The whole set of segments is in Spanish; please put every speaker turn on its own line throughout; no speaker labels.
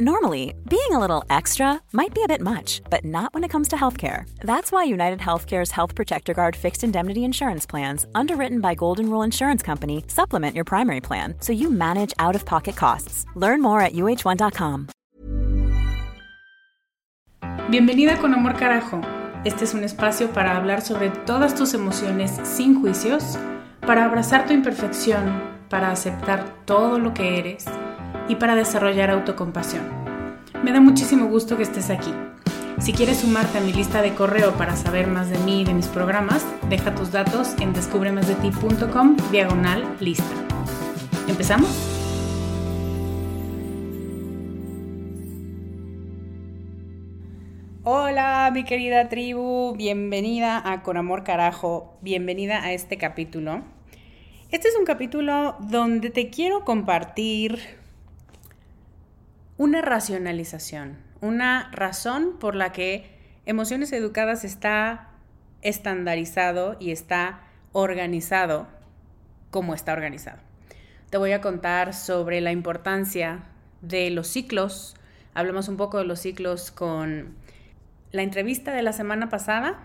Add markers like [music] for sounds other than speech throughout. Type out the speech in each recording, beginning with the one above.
Normally, being a little extra might be a bit much, but not when it comes to healthcare. That's why United Healthcare's Health Protector Guard fixed indemnity insurance plans, underwritten by Golden Rule Insurance Company, supplement your primary plan so you manage out of pocket costs. Learn more at uh1.com.
Bienvenida con Amor Carajo. Este es un espacio para hablar sobre todas tus emociones sin juicios, para abrazar tu imperfección, para aceptar todo lo que eres y para desarrollar autocompasión. Me da muchísimo gusto que estés aquí. Si quieres sumarte a mi lista de correo para saber más de mí y de mis programas, deja tus datos en descubremasdeti.com diagonal lista. ¿Empezamos? Hola mi querida tribu, bienvenida a Con Amor Carajo, bienvenida a este capítulo. Este es un capítulo donde te quiero compartir una racionalización, una razón por la que Emociones Educadas está estandarizado y está organizado como está organizado. Te voy a contar sobre la importancia de los ciclos. Hablamos un poco de los ciclos con la entrevista de la semana pasada,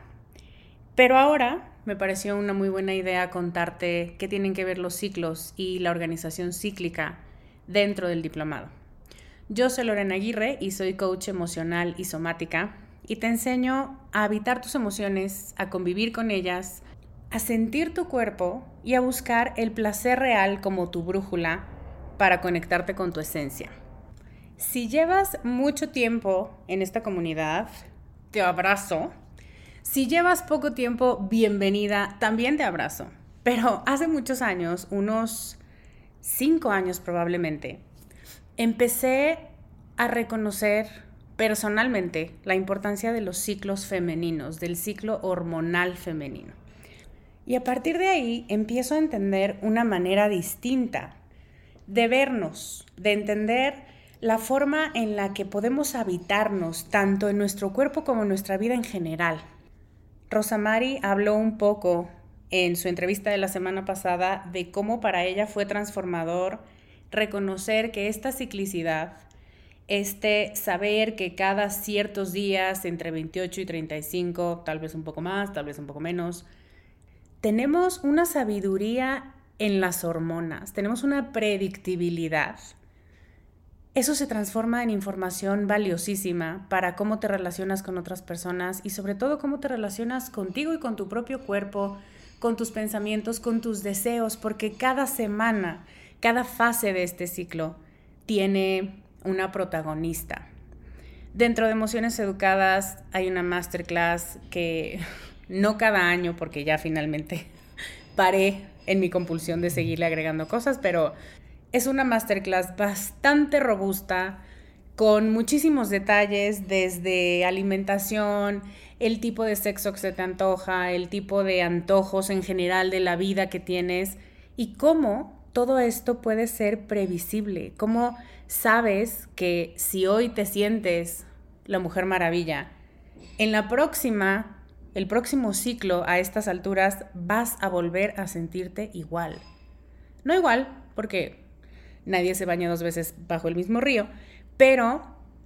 pero ahora me pareció una muy buena idea contarte qué tienen que ver los ciclos y la organización cíclica dentro del diplomado. Yo soy Lorena Aguirre y soy coach emocional y somática y te enseño a habitar tus emociones, a convivir con ellas, a sentir tu cuerpo y a buscar el placer real como tu brújula para conectarte con tu esencia. Si llevas mucho tiempo en esta comunidad, te abrazo. Si llevas poco tiempo, bienvenida, también te abrazo. Pero hace muchos años, unos cinco años probablemente, empecé a reconocer personalmente la importancia de los ciclos femeninos, del ciclo hormonal femenino. Y a partir de ahí empiezo a entender una manera distinta de vernos, de entender la forma en la que podemos habitarnos tanto en nuestro cuerpo como en nuestra vida en general. Rosamari habló un poco en su entrevista de la semana pasada de cómo para ella fue transformador reconocer que esta ciclicidad, este saber que cada ciertos días, entre 28 y 35, tal vez un poco más, tal vez un poco menos, tenemos una sabiduría en las hormonas, tenemos una predictibilidad. Eso se transforma en información valiosísima para cómo te relacionas con otras personas y sobre todo cómo te relacionas contigo y con tu propio cuerpo, con tus pensamientos, con tus deseos, porque cada semana cada fase de este ciclo tiene una protagonista. Dentro de Emociones Educadas hay una masterclass que [laughs] no cada año, porque ya finalmente [laughs] paré en mi compulsión de seguirle agregando cosas, pero es una masterclass bastante robusta, con muchísimos detalles, desde alimentación, el tipo de sexo que se te antoja, el tipo de antojos en general de la vida que tienes y cómo todo esto puede ser previsible. ¿Cómo sabes que si hoy te sientes la Mujer Maravilla, en la próxima, el próximo ciclo a estas alturas vas a volver a sentirte igual? No igual, porque nadie se baña dos veces bajo el mismo río, pero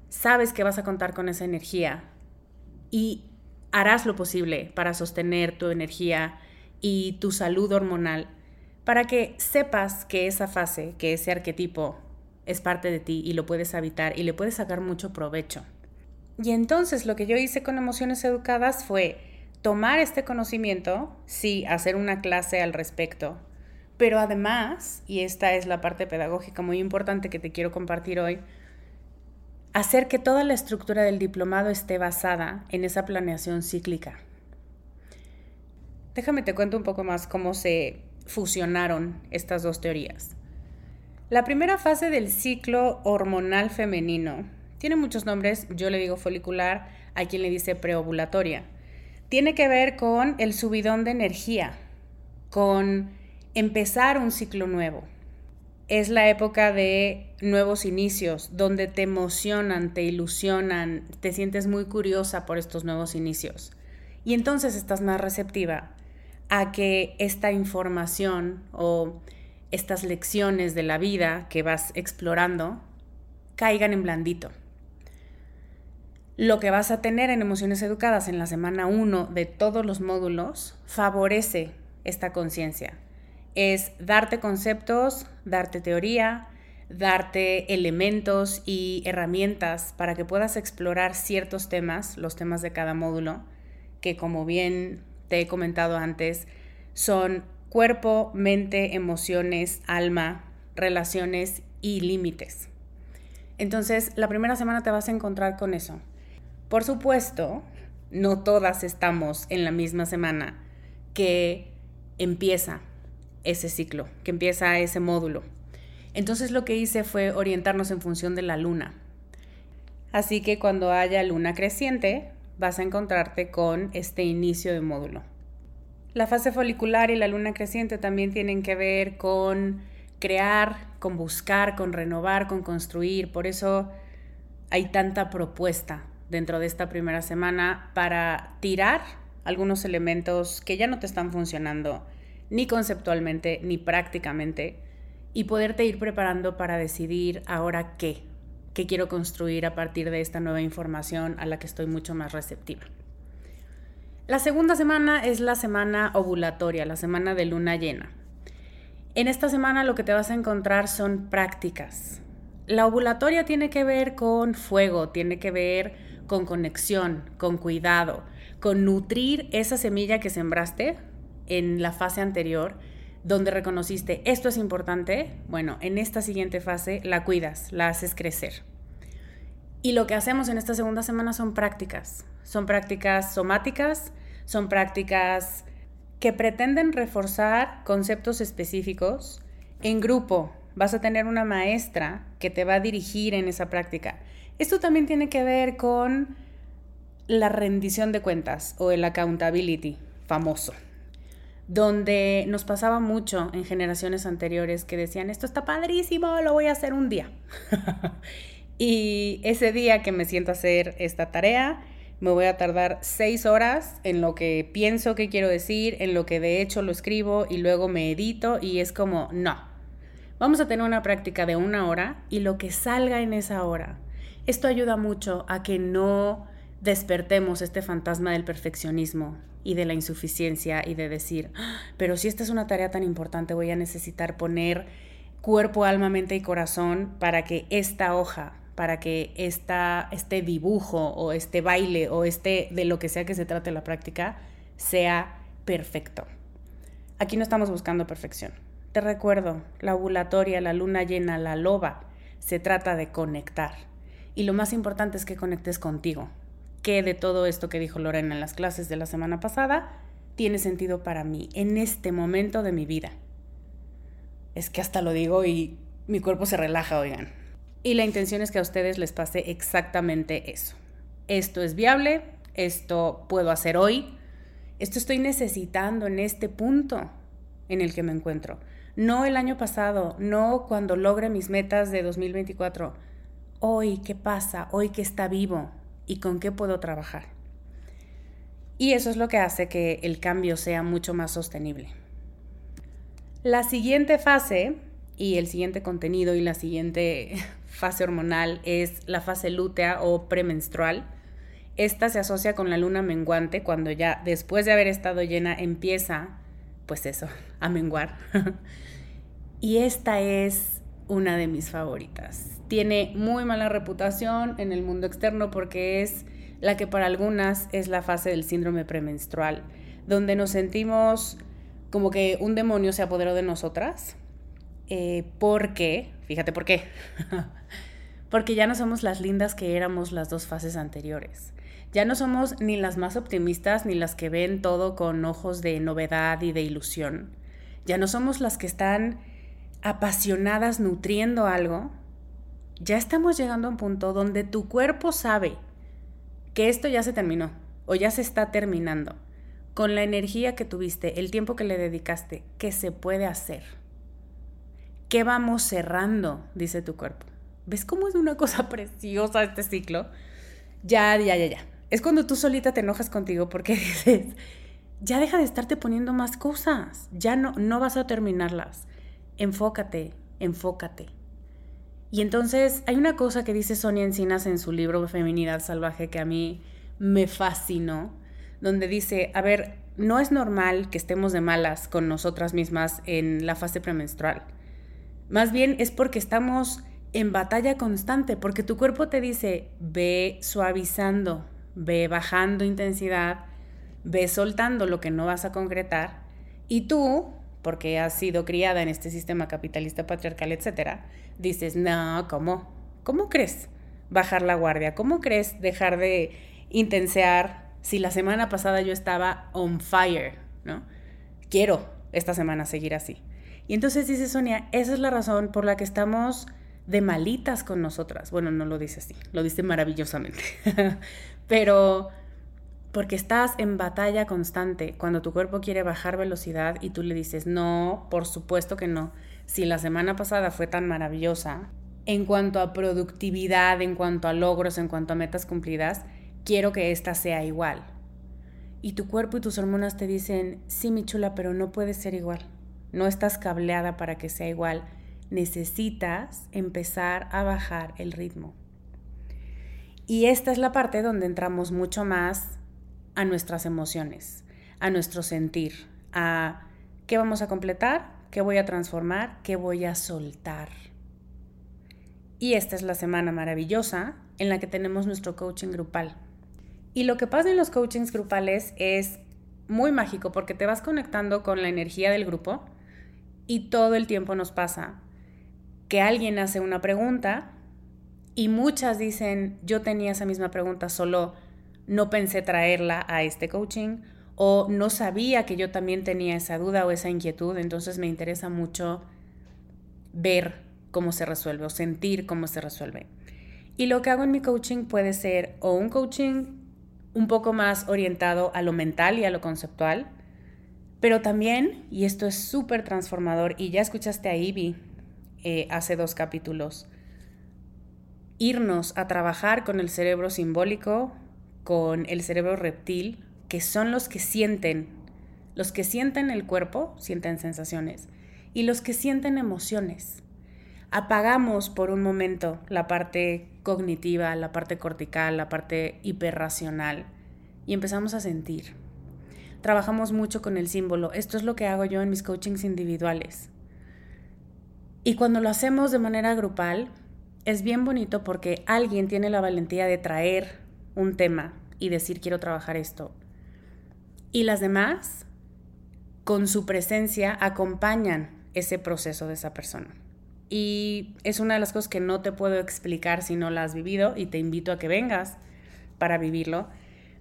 sabes que vas a contar con esa energía y harás lo posible para sostener tu energía y tu salud hormonal para que sepas que esa fase, que ese arquetipo es parte de ti y lo puedes habitar y le puedes sacar mucho provecho. Y entonces lo que yo hice con emociones educadas fue tomar este conocimiento, sí, hacer una clase al respecto, pero además, y esta es la parte pedagógica muy importante que te quiero compartir hoy, hacer que toda la estructura del diplomado esté basada en esa planeación cíclica. Déjame te cuento un poco más cómo se fusionaron estas dos teorías. La primera fase del ciclo hormonal femenino tiene muchos nombres, yo le digo folicular, hay quien le dice preovulatoria. Tiene que ver con el subidón de energía, con empezar un ciclo nuevo. Es la época de nuevos inicios, donde te emocionan, te ilusionan, te sientes muy curiosa por estos nuevos inicios. Y entonces estás más receptiva a que esta información o estas lecciones de la vida que vas explorando caigan en blandito. Lo que vas a tener en emociones educadas en la semana 1 de todos los módulos favorece esta conciencia. Es darte conceptos, darte teoría, darte elementos y herramientas para que puedas explorar ciertos temas, los temas de cada módulo, que como bien te he comentado antes, son cuerpo, mente, emociones, alma, relaciones y límites. Entonces, la primera semana te vas a encontrar con eso. Por supuesto, no todas estamos en la misma semana que empieza ese ciclo, que empieza ese módulo. Entonces lo que hice fue orientarnos en función de la luna. Así que cuando haya luna creciente, vas a encontrarte con este inicio de módulo. La fase folicular y la luna creciente también tienen que ver con crear, con buscar, con renovar, con construir. Por eso hay tanta propuesta dentro de esta primera semana para tirar algunos elementos que ya no te están funcionando ni conceptualmente ni prácticamente y poderte ir preparando para decidir ahora qué, qué quiero construir a partir de esta nueva información a la que estoy mucho más receptiva. La segunda semana es la semana ovulatoria, la semana de luna llena. En esta semana lo que te vas a encontrar son prácticas. La ovulatoria tiene que ver con fuego, tiene que ver con conexión, con cuidado, con nutrir esa semilla que sembraste en la fase anterior, donde reconociste esto es importante, bueno, en esta siguiente fase la cuidas, la haces crecer. Y lo que hacemos en esta segunda semana son prácticas. Son prácticas somáticas, son prácticas que pretenden reforzar conceptos específicos. En grupo vas a tener una maestra que te va a dirigir en esa práctica. Esto también tiene que ver con la rendición de cuentas o el accountability famoso, donde nos pasaba mucho en generaciones anteriores que decían, esto está padrísimo, lo voy a hacer un día. [laughs] Y ese día que me siento a hacer esta tarea, me voy a tardar seis horas en lo que pienso que quiero decir, en lo que de hecho lo escribo y luego me edito y es como, no, vamos a tener una práctica de una hora y lo que salga en esa hora. Esto ayuda mucho a que no despertemos este fantasma del perfeccionismo y de la insuficiencia y de decir, ah, pero si esta es una tarea tan importante voy a necesitar poner cuerpo, alma, mente y corazón para que esta hoja para que esta, este dibujo o este baile o este de lo que sea que se trate la práctica sea perfecto. Aquí no estamos buscando perfección. Te recuerdo, la ovulatoria, la luna llena, la loba, se trata de conectar. Y lo más importante es que conectes contigo. ¿Qué de todo esto que dijo Lorena en las clases de la semana pasada tiene sentido para mí en este momento de mi vida? Es que hasta lo digo y mi cuerpo se relaja, oigan. Y la intención es que a ustedes les pase exactamente eso. Esto es viable, esto puedo hacer hoy, esto estoy necesitando en este punto en el que me encuentro. No el año pasado, no cuando logre mis metas de 2024. Hoy, ¿qué pasa? Hoy que está vivo y con qué puedo trabajar. Y eso es lo que hace que el cambio sea mucho más sostenible. La siguiente fase y el siguiente contenido y la siguiente [laughs] fase hormonal es la fase lútea o premenstrual. Esta se asocia con la luna menguante cuando ya después de haber estado llena empieza pues eso, [laughs] a menguar. [laughs] y esta es una de mis favoritas. Tiene muy mala reputación en el mundo externo porque es la que para algunas es la fase del síndrome premenstrual, donde nos sentimos como que un demonio se apoderó de nosotras. Eh, porque, fíjate por qué, [laughs] porque ya no somos las lindas que éramos las dos fases anteriores. Ya no somos ni las más optimistas ni las que ven todo con ojos de novedad y de ilusión. Ya no somos las que están apasionadas nutriendo algo, ya estamos llegando a un punto donde tu cuerpo sabe que esto ya se terminó o ya se está terminando. Con la energía que tuviste, el tiempo que le dedicaste, ¿qué se puede hacer? ¿Qué vamos cerrando? Dice tu cuerpo. ¿Ves cómo es una cosa [laughs] preciosa este ciclo? Ya, ya, ya, ya. Es cuando tú solita te enojas contigo porque [laughs] dices, ya deja de estarte poniendo más cosas, ya no, no vas a terminarlas enfócate, enfócate. Y entonces hay una cosa que dice Sonia Encinas en su libro Feminidad Salvaje que a mí me fascinó, donde dice, a ver, no es normal que estemos de malas con nosotras mismas en la fase premenstrual. Más bien es porque estamos en batalla constante, porque tu cuerpo te dice, ve suavizando, ve bajando intensidad, ve soltando lo que no vas a concretar, y tú porque has sido criada en este sistema capitalista patriarcal, etcétera, dices, no, ¿cómo? ¿Cómo crees bajar la guardia? ¿Cómo crees dejar de intensear si la semana pasada yo estaba on fire, ¿no? Quiero esta semana seguir así. Y entonces dice Sonia, esa es la razón por la que estamos de malitas con nosotras. Bueno, no lo dice así, lo dice maravillosamente. [laughs] Pero porque estás en batalla constante cuando tu cuerpo quiere bajar velocidad y tú le dices, no, por supuesto que no. Si la semana pasada fue tan maravillosa, en cuanto a productividad, en cuanto a logros, en cuanto a metas cumplidas, quiero que esta sea igual. Y tu cuerpo y tus hormonas te dicen, sí, mi chula, pero no puede ser igual. No estás cableada para que sea igual. Necesitas empezar a bajar el ritmo. Y esta es la parte donde entramos mucho más a nuestras emociones, a nuestro sentir, a qué vamos a completar, qué voy a transformar, qué voy a soltar. Y esta es la semana maravillosa en la que tenemos nuestro coaching grupal. Y lo que pasa en los coachings grupales es muy mágico porque te vas conectando con la energía del grupo y todo el tiempo nos pasa que alguien hace una pregunta y muchas dicen, yo tenía esa misma pregunta, solo no pensé traerla a este coaching o no sabía que yo también tenía esa duda o esa inquietud, entonces me interesa mucho ver cómo se resuelve o sentir cómo se resuelve. Y lo que hago en mi coaching puede ser o un coaching un poco más orientado a lo mental y a lo conceptual, pero también, y esto es súper transformador, y ya escuchaste a Ivy eh, hace dos capítulos, irnos a trabajar con el cerebro simbólico, con el cerebro reptil, que son los que sienten, los que sienten el cuerpo, sienten sensaciones, y los que sienten emociones. Apagamos por un momento la parte cognitiva, la parte cortical, la parte hiperracional, y empezamos a sentir. Trabajamos mucho con el símbolo. Esto es lo que hago yo en mis coachings individuales. Y cuando lo hacemos de manera grupal, es bien bonito porque alguien tiene la valentía de traer un tema y decir quiero trabajar esto. Y las demás, con su presencia, acompañan ese proceso de esa persona. Y es una de las cosas que no te puedo explicar si no la has vivido y te invito a que vengas para vivirlo.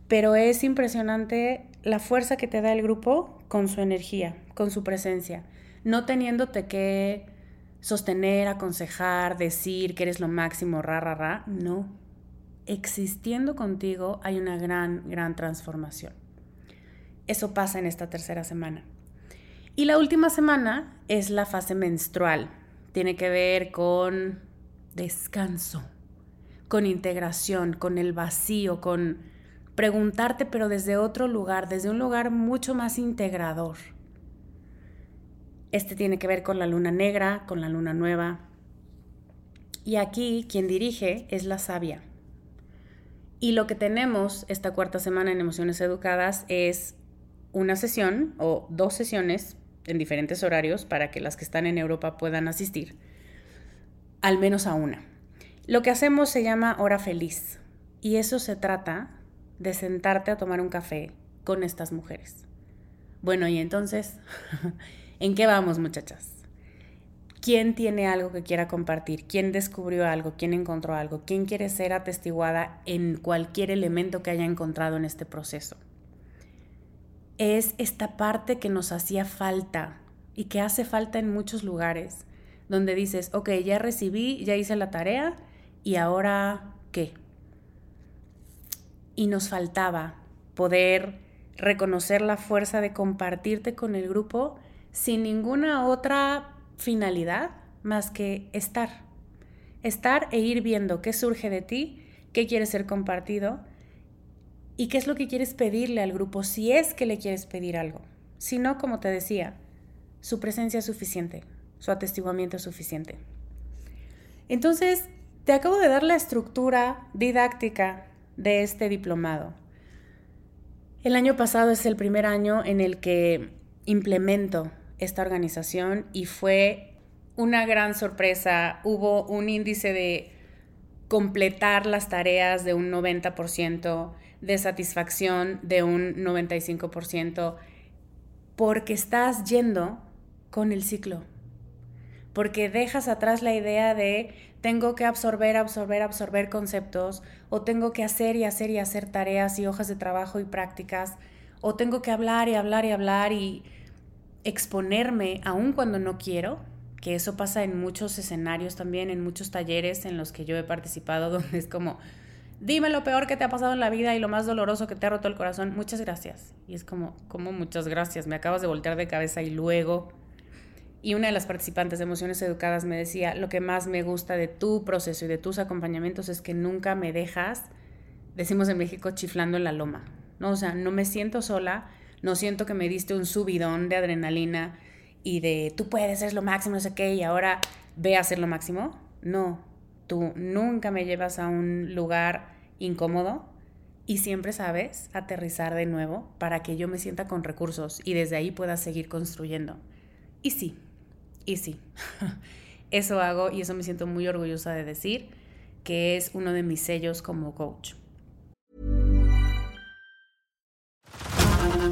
Pero es impresionante la fuerza que te da el grupo con su energía, con su presencia, no teniéndote que sostener, aconsejar, decir que eres lo máximo, ra, ra, ra. No, existiendo contigo hay una gran, gran transformación. Eso pasa en esta tercera semana. Y la última semana es la fase menstrual. Tiene que ver con descanso, con integración, con el vacío, con preguntarte pero desde otro lugar, desde un lugar mucho más integrador. Este tiene que ver con la luna negra, con la luna nueva. Y aquí quien dirige es la sabia. Y lo que tenemos esta cuarta semana en Emociones Educadas es una sesión o dos sesiones en diferentes horarios para que las que están en Europa puedan asistir, al menos a una. Lo que hacemos se llama hora feliz y eso se trata de sentarte a tomar un café con estas mujeres. Bueno, y entonces, [laughs] ¿en qué vamos muchachas? ¿Quién tiene algo que quiera compartir? ¿Quién descubrió algo? ¿Quién encontró algo? ¿Quién quiere ser atestiguada en cualquier elemento que haya encontrado en este proceso? Es esta parte que nos hacía falta y que hace falta en muchos lugares, donde dices, ok, ya recibí, ya hice la tarea y ahora, ¿qué? Y nos faltaba poder reconocer la fuerza de compartirte con el grupo sin ninguna otra finalidad más que estar. Estar e ir viendo qué surge de ti, qué quiere ser compartido y qué es lo que quieres pedirle al grupo si es que le quieres pedir algo. Si no, como te decía, su presencia es suficiente, su atestiguamiento es suficiente. Entonces, te acabo de dar la estructura didáctica de este diplomado. El año pasado es el primer año en el que implemento esta organización y fue una gran sorpresa. Hubo un índice de completar las tareas de un 90%, de satisfacción de un 95%, porque estás yendo con el ciclo, porque dejas atrás la idea de tengo que absorber, absorber, absorber conceptos, o tengo que hacer y hacer y hacer tareas y hojas de trabajo y prácticas, o tengo que hablar y hablar y hablar y exponerme aun cuando no quiero, que eso pasa en muchos escenarios también, en muchos talleres en los que yo he participado, [laughs] donde es como, dime lo peor que te ha pasado en la vida y lo más doloroso que te ha roto el corazón, muchas gracias. Y es como, como muchas gracias, me acabas de voltear de cabeza y luego... Y una de las participantes de Emociones Educadas me decía, lo que más me gusta de tu proceso y de tus acompañamientos es que nunca me dejas, decimos en México, chiflando en la loma. ¿no? O sea, no me siento sola, no siento que me diste un subidón de adrenalina y de tú puedes, es lo máximo, no sé qué, y ahora ve a hacer lo máximo. No, tú nunca me llevas a un lugar incómodo y siempre sabes aterrizar de nuevo para que yo me sienta con recursos y desde ahí pueda seguir construyendo. Y sí, y sí, [laughs] eso hago y eso me siento muy orgullosa de decir que es uno de mis sellos como coach.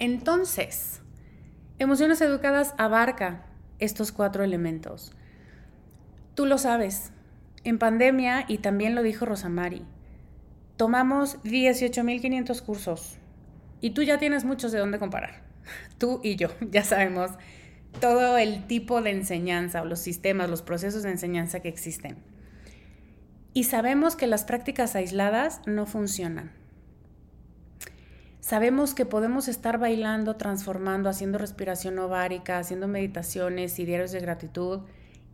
Entonces, Emociones Educadas abarca estos cuatro elementos. Tú lo sabes, en pandemia, y también lo dijo Rosamari, tomamos 18.500 cursos y tú ya tienes muchos de dónde comparar. [laughs] Tú y yo [laughs] ya sabemos todo el tipo de enseñanza o los sistemas, los procesos de enseñanza que existen. Y sabemos que las prácticas aisladas no funcionan. Sabemos que podemos estar bailando, transformando, haciendo respiración ovárica, haciendo meditaciones y diarios de gratitud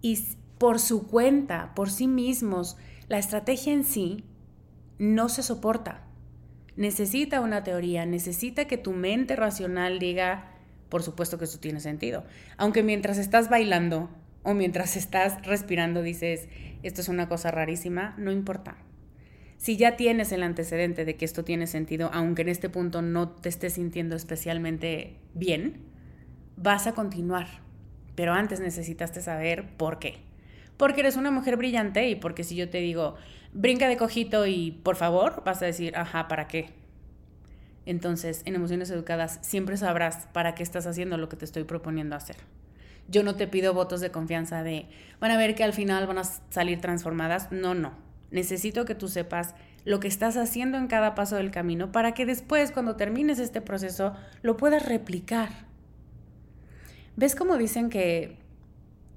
y por su cuenta, por sí mismos, la estrategia en sí no se soporta. Necesita una teoría, necesita que tu mente racional diga, por supuesto que eso tiene sentido. Aunque mientras estás bailando o mientras estás respirando dices, esto es una cosa rarísima, no importa. Si ya tienes el antecedente de que esto tiene sentido, aunque en este punto no te estés sintiendo especialmente bien, vas a continuar. Pero antes necesitaste saber por qué. Porque eres una mujer brillante y porque si yo te digo, brinca de cojito y por favor, vas a decir, ajá, ¿para qué? Entonces, en emociones educadas siempre sabrás para qué estás haciendo lo que te estoy proponiendo hacer. Yo no te pido votos de confianza de, van a ver que al final van a salir transformadas. No, no Necesito que tú sepas lo que estás haciendo en cada paso del camino para que después, cuando termines este proceso, lo puedas replicar. ¿Ves cómo dicen que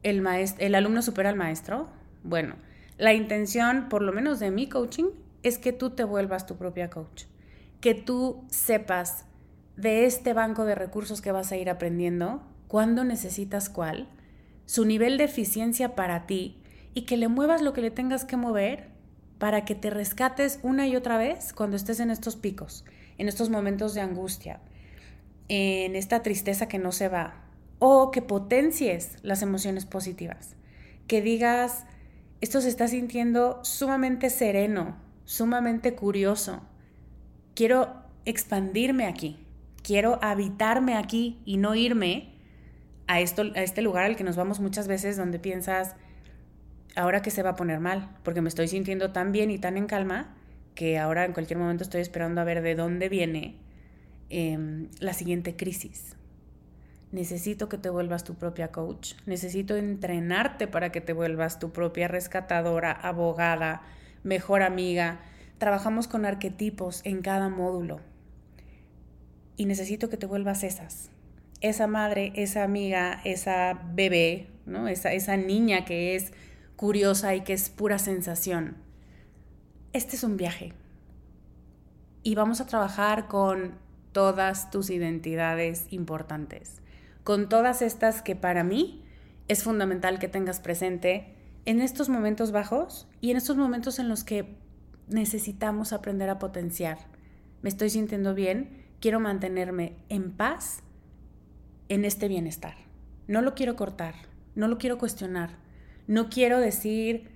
el, el alumno supera al maestro? Bueno, la intención, por lo menos de mi coaching, es que tú te vuelvas tu propia coach. que tú sepas de este banco de recursos que vas a ir aprendiendo, cuándo necesitas cuál, su nivel de eficiencia para ti y que le muevas lo que le tengas que mover para que te rescates una y otra vez cuando estés en estos picos, en estos momentos de angustia, en esta tristeza que no se va, o que potencies las emociones positivas, que digas, esto se está sintiendo sumamente sereno, sumamente curioso, quiero expandirme aquí, quiero habitarme aquí y no irme a, esto, a este lugar al que nos vamos muchas veces donde piensas, ahora que se va a poner mal, porque me estoy sintiendo tan bien y tan en calma que ahora en cualquier momento estoy esperando a ver de dónde viene em, la siguiente crisis. Necesito que te vuelvas tu propia coach, necesito entrenarte para que te vuelvas tu propia rescatadora, abogada, mejor amiga. Trabajamos con arquetipos en cada módulo y necesito que te vuelvas esas. Esa madre, esa amiga, esa bebé, ¿no? esa, esa niña que es curiosa y que es pura sensación. Este es un viaje. Y vamos a trabajar con todas tus identidades importantes, con todas estas que para mí es fundamental que tengas presente en estos momentos bajos y en estos momentos en los que necesitamos aprender a potenciar. Me estoy sintiendo bien, quiero mantenerme en paz en este bienestar. No lo quiero cortar, no lo quiero cuestionar no quiero decir,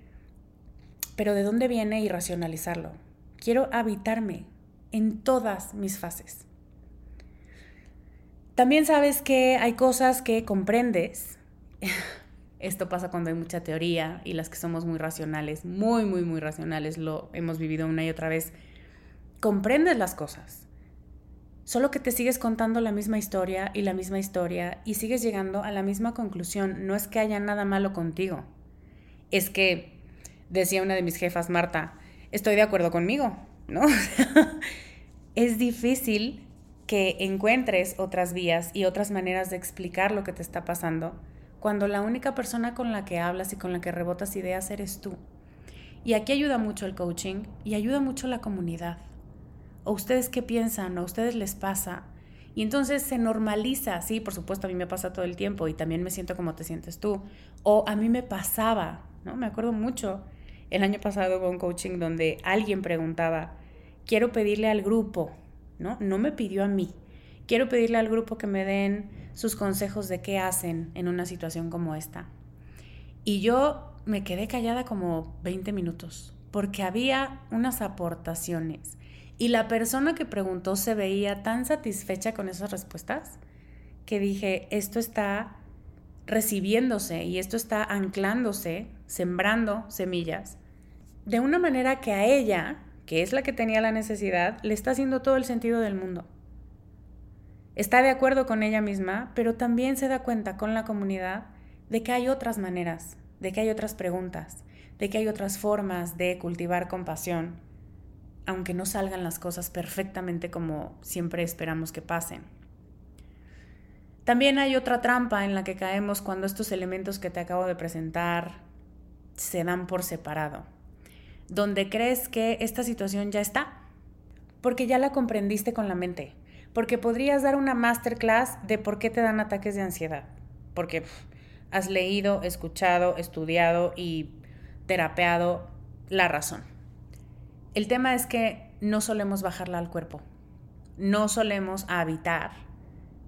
pero ¿de dónde viene y racionalizarlo? Quiero habitarme en todas mis fases. También sabes que hay cosas que comprendes. [laughs] Esto pasa cuando hay mucha teoría y las que somos muy racionales, muy, muy, muy racionales, lo hemos vivido una y otra vez. Comprendes las cosas. Solo que te sigues contando la misma historia y la misma historia y sigues llegando a la misma conclusión. No es que haya nada malo contigo es que, decía una de mis jefas, Marta, estoy de acuerdo conmigo, ¿no? [laughs] es difícil que encuentres otras vías y otras maneras de explicar lo que te está pasando cuando la única persona con la que hablas y con la que rebotas ideas eres tú. Y aquí ayuda mucho el coaching y ayuda mucho la comunidad. ¿O ustedes qué piensan? ¿O a ustedes les pasa? Y entonces se normaliza, sí, por supuesto, a mí me pasa todo el tiempo y también me siento como te sientes tú. O a mí me pasaba, ¿no? Me acuerdo mucho, el año pasado un coaching donde alguien preguntaba, quiero pedirle al grupo, ¿no? No me pidió a mí, quiero pedirle al grupo que me den sus consejos de qué hacen en una situación como esta. Y yo me quedé callada como 20 minutos, porque había unas aportaciones. Y la persona que preguntó se veía tan satisfecha con esas respuestas que dije, esto está recibiéndose y esto está anclándose, sembrando semillas, de una manera que a ella, que es la que tenía la necesidad, le está haciendo todo el sentido del mundo. Está de acuerdo con ella misma, pero también se da cuenta con la comunidad de que hay otras maneras, de que hay otras preguntas, de que hay otras formas de cultivar compasión, aunque no salgan las cosas perfectamente como siempre esperamos que pasen. También hay otra trampa en la que caemos cuando estos elementos que te acabo de presentar se dan por separado, donde crees que esta situación ya está, porque ya la comprendiste con la mente, porque podrías dar una masterclass de por qué te dan ataques de ansiedad, porque has leído, escuchado, estudiado y terapeado la razón. El tema es que no solemos bajarla al cuerpo, no solemos habitar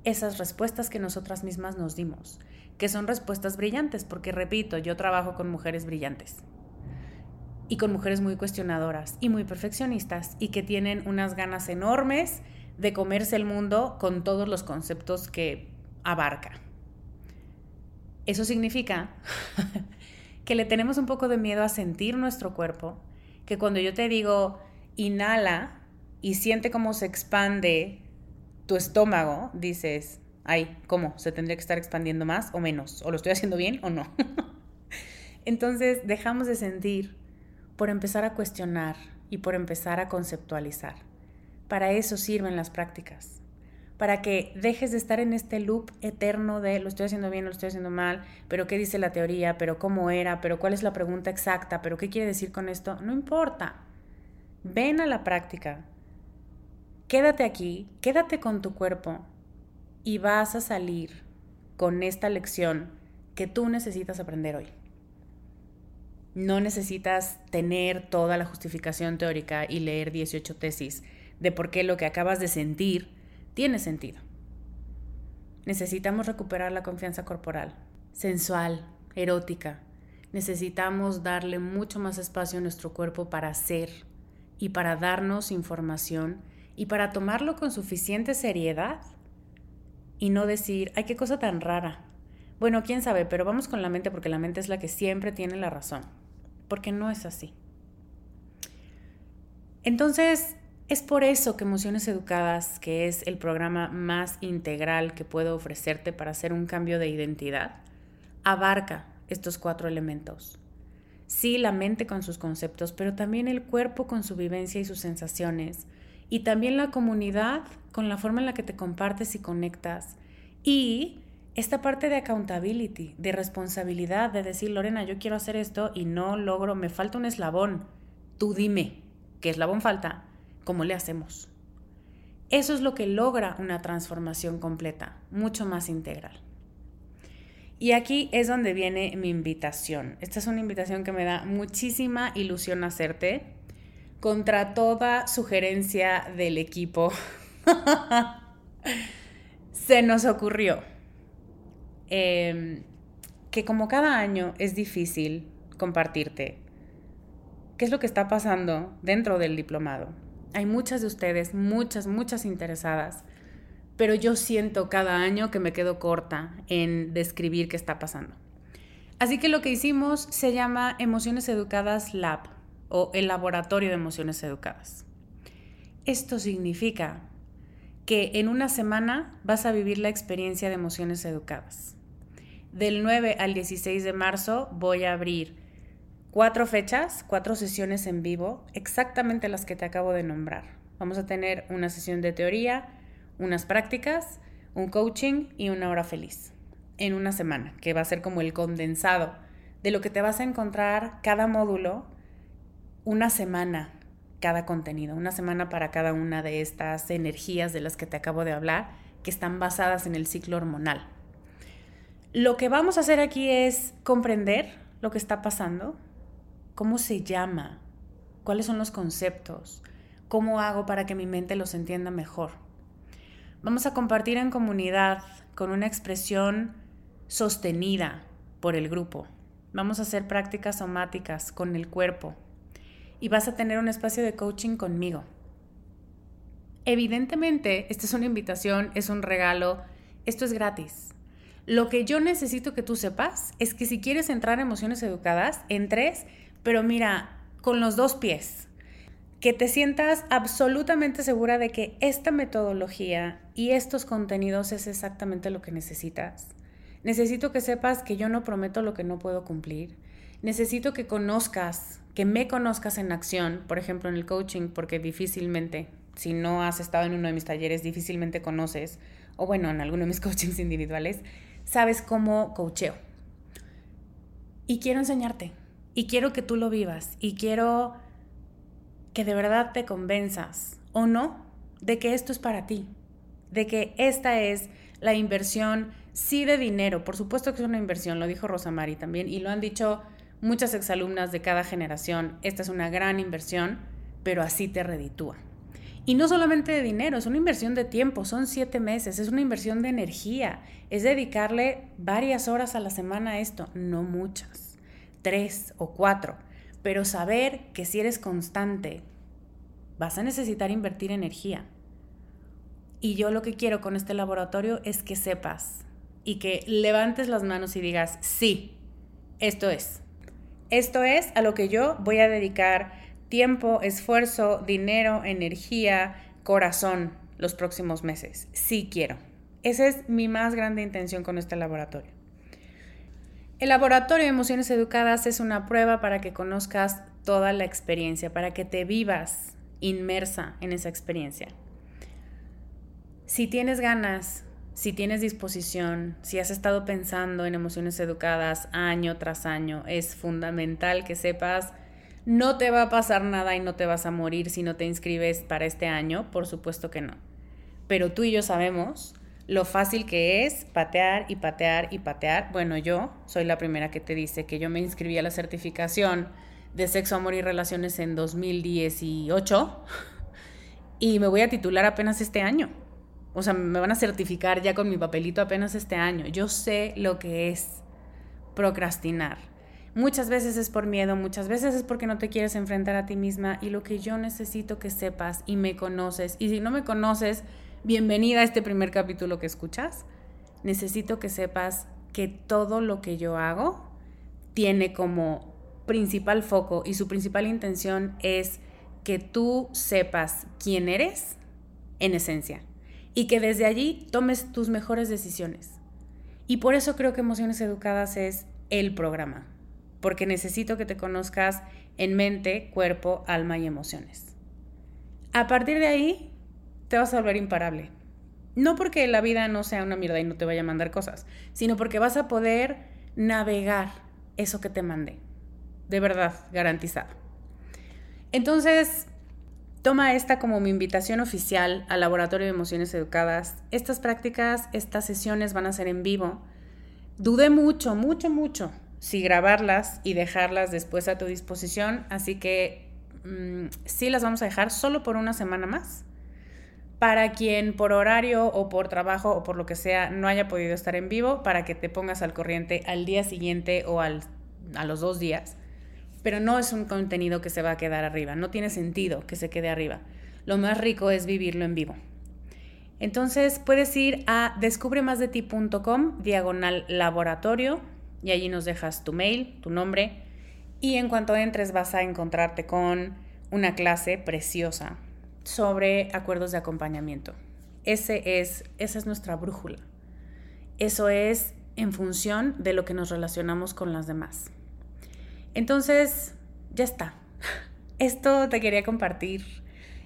esas respuestas que nosotras mismas nos dimos, que son respuestas brillantes, porque repito, yo trabajo con mujeres brillantes y con mujeres muy cuestionadoras y muy perfeccionistas y que tienen unas ganas enormes de comerse el mundo con todos los conceptos que abarca. Eso significa [laughs] que le tenemos un poco de miedo a sentir nuestro cuerpo, que cuando yo te digo inhala y siente cómo se expande tu estómago, dices, ay, ¿cómo? ¿Se tendría que estar expandiendo más o menos? ¿O lo estoy haciendo bien o no? [laughs] Entonces dejamos de sentir por empezar a cuestionar y por empezar a conceptualizar. Para eso sirven las prácticas. Para que dejes de estar en este loop eterno de lo estoy haciendo bien, lo estoy haciendo mal, pero qué dice la teoría, pero cómo era, pero cuál es la pregunta exacta, pero qué quiere decir con esto. No importa. Ven a la práctica quédate aquí, quédate con tu cuerpo y vas a salir con esta lección que tú necesitas aprender hoy. No necesitas tener toda la justificación teórica y leer 18 tesis de por qué lo que acabas de sentir tiene sentido. Necesitamos recuperar la confianza corporal, sensual, erótica. Necesitamos darle mucho más espacio a nuestro cuerpo para ser y para darnos información y para tomarlo con suficiente seriedad y no decir, ay, qué cosa tan rara. Bueno, quién sabe, pero vamos con la mente porque la mente es la que siempre tiene la razón, porque no es así. Entonces, es por eso que Emociones Educadas, que es el programa más integral que puedo ofrecerte para hacer un cambio de identidad, abarca estos cuatro elementos. Sí, la mente con sus conceptos, pero también el cuerpo con su vivencia y sus sensaciones, y también la comunidad con la forma en la que te compartes y conectas, y esta parte de accountability, de responsabilidad, de decir, Lorena, yo quiero hacer esto y no logro, me falta un eslabón, tú dime qué eslabón falta ¿Cómo le hacemos? Eso es lo que logra una transformación completa, mucho más integral. Y aquí es donde viene mi invitación. Esta es una invitación que me da muchísima ilusión hacerte contra toda sugerencia del equipo. [laughs] [laughs] Se nos ocurrió em, que como cada año es difícil compartirte qué es lo que está pasando dentro del diplomado, hay muchas de ustedes, muchas, muchas interesadas, pero yo siento cada año que me quedo corta en describir qué está pasando. Así que lo que hicimos se llama Emociones Educadas Lab o el Laboratorio de Emociones Educadas. Esto significa que en una semana vas a vivir la experiencia de emociones educadas. Del 9 al 16 de marzo voy a abrir cuatro fechas, cuatro sesiones en vivo, exactamente las que te acabo de nombrar. Vamos a tener una sesión de teoría, unas prácticas, un coaching y una hora feliz en una semana, que va a ser como el condensado de lo que te vas a encontrar cada módulo, una semana cada contenido, una semana para cada una de estas energías de las que te acabo de hablar, que están basadas en el ciclo hormonal. Lo que vamos a hacer aquí es comprender lo que está pasando, ¿Cómo se llama? ¿Cuáles son los conceptos? ¿Cómo hago para que mi mente los entienda mejor? Vamos a compartir en comunidad con una expresión sostenida por el grupo. Vamos a hacer prácticas somáticas con el cuerpo y vas a tener un espacio de coaching conmigo. Evidentemente, esta es una invitación, es un regalo, esto es gratis. Lo que yo necesito que tú sepas es que si quieres entrar a emociones educadas, entres pero mira, con los dos pies, que te sientas absolutamente segura de que esta metodología y estos contenidos es exactamente lo que necesitas. Necesito que sepas que yo no prometo lo que no puedo cumplir. Necesito que conozcas, que me conozcas en acción, por ejemplo en el coaching, porque difícilmente, si no has estado en uno de mis talleres, difícilmente conoces, o bueno, en alguno de mis [laughs] coachings individuales, sabes cómo coacheo. Y quiero enseñarte, y quiero que tú lo vivas y quiero que de verdad te convenzas o no de que esto es para ti, de que esta es la inversión, sí de dinero, por supuesto que es una inversión, lo dijo Rosa Mari también y lo han dicho muchas exalumnas de cada generación, esta es una gran inversión, pero así te reditúa. Y no solamente de dinero, es una inversión de tiempo, son siete meses, es una inversión de energía, es dedicarle varias horas a la semana a esto, no muchas tres o cuatro, pero saber que si eres constante, vas a necesitar invertir energía. Y yo lo que quiero con este laboratorio es que sepas y que levantes las manos y digas, sí, esto es. Esto es a lo que yo voy a dedicar tiempo, esfuerzo, dinero, energía, corazón los próximos meses. Sí quiero. Esa es mi más grande intención con este laboratorio. El laboratorio de emociones educadas es una prueba para que conozcas toda la experiencia, para que te vivas inmersa en esa experiencia. Si tienes ganas, si tienes disposición, si has estado pensando en emociones educadas año tras año, es fundamental que sepas no te va a pasar nada y no te vas a morir si no te inscribes para este año, por supuesto que no. Pero tú y yo sabemos lo fácil que es patear y patear y patear. Bueno, yo soy la primera que te dice que yo me inscribí a la certificación de sexo, amor y relaciones en 2018 [laughs] y me voy a titular apenas este año. O sea, me van a certificar ya con mi papelito apenas este año. Yo sé lo que es procrastinar. Muchas veces es por miedo, muchas veces es porque no te quieres enfrentar a ti misma y lo que yo necesito que sepas y me conoces. Y si no me conoces, bienvenida a este primer capítulo que escuchas. Necesito que sepas que todo lo que yo hago tiene como principal foco y su principal intención es que tú sepas quién eres en esencia y que desde allí tomes tus mejores decisiones. Y por eso creo que Emociones Educadas es el programa, porque necesito que te conozcas en mente, cuerpo, alma y emociones. A partir de ahí, te vas a volver imparable. No porque la vida no sea una mierda y no te vaya a mandar cosas, sino porque vas a poder navegar eso que te mandé. De verdad, garantizado. Entonces, toma esta como mi invitación oficial al Laboratorio de Emociones Educadas. Estas prácticas, estas sesiones van a ser en vivo. Dudé mucho, mucho, mucho si grabarlas y dejarlas después a tu disposición, así que mm, sí las vamos a dejar solo por una semana más para quien por horario o por trabajo o por lo que sea no haya podido estar en vivo, para que te pongas al corriente al día siguiente o al, a los dos días. Pero no es un contenido que se va a quedar arriba, no tiene sentido que se quede arriba. Lo más rico es vivirlo en vivo. Entonces puedes ir a descubremasdeti.com diagonal laboratorio y allí nos dejas tu mail, tu nombre y en cuanto entres vas a encontrarte con una clase preciosa sobre acuerdos de acompañamiento. Ese es, esa es nuestra brújula. Eso es en función de lo que nos relacionamos con las demás. Entonces, ya está. [laughs] Esto te quería compartir.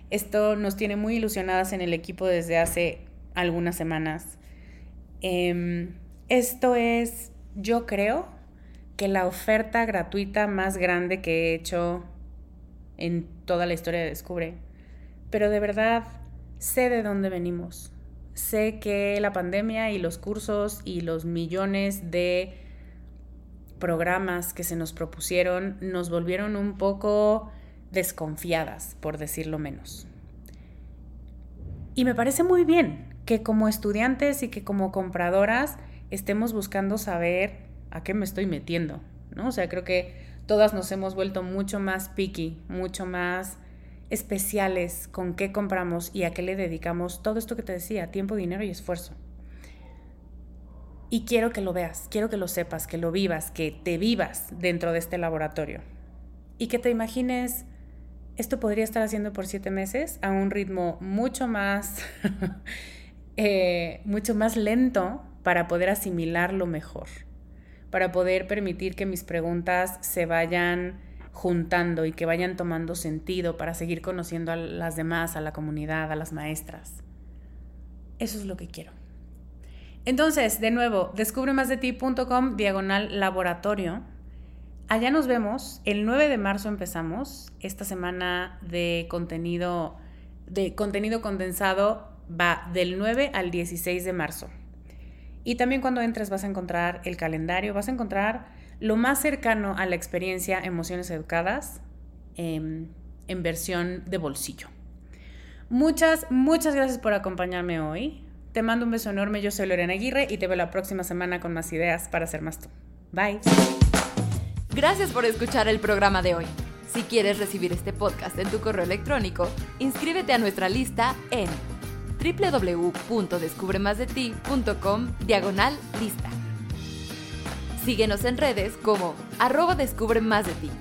Esto nos tiene muy ilusionadas en el equipo desde hace algunas semanas. Em, esto es, yo creo, que la oferta gratuita más grande que he hecho en toda la historia de Descubre pero de verdad sé de dónde venimos. Sé que la pandemia y los cursos y los millones de programas que se nos propusieron nos volvieron un poco desconfiadas, por decirlo menos. Y me parece muy bien que como estudiantes y que como compradoras estemos buscando saber a qué me estoy metiendo, ¿no? O sea, creo que todas nos hemos vuelto mucho más picky, mucho más especiales con qué compramos y a qué le dedicamos todo esto que te decía, tiempo, dinero y esfuerzo. Y quiero que lo veas, quiero que lo sepas, que lo vivas, que te vivas dentro de este laboratorio. Y que te imagines, esto podría estar haciendo por siete meses a un ritmo mucho más, [laughs] eh, mucho más lento para poder asimilarlo mejor, para poder permitir que mis preguntas se vayan juntando y que vayan tomando sentido para seguir conociendo a las demás, a la comunidad, a las maestras. Eso es lo que quiero. Entonces, de nuevo, descubremasdeti.com diagonal laboratorio. Allá nos vemos. El 9 de marzo empezamos. Esta semana de contenido, de contenido condensado va del 9 al 16 de marzo. Y también cuando entres vas a encontrar el calendario, vas a encontrar lo más cercano a la experiencia Emociones Educadas em, en versión de bolsillo. Muchas, muchas gracias por acompañarme hoy. Te mando un beso enorme. Yo soy Lorena Aguirre y te veo la próxima semana con más ideas para ser más tú. Bye.
Gracias por escuchar el programa de hoy. Si quieres recibir este podcast en tu correo electrónico, inscríbete a nuestra lista en www.descubremasdeti.com diagonal lista. Síguenos en redes como arroba descubre de ti.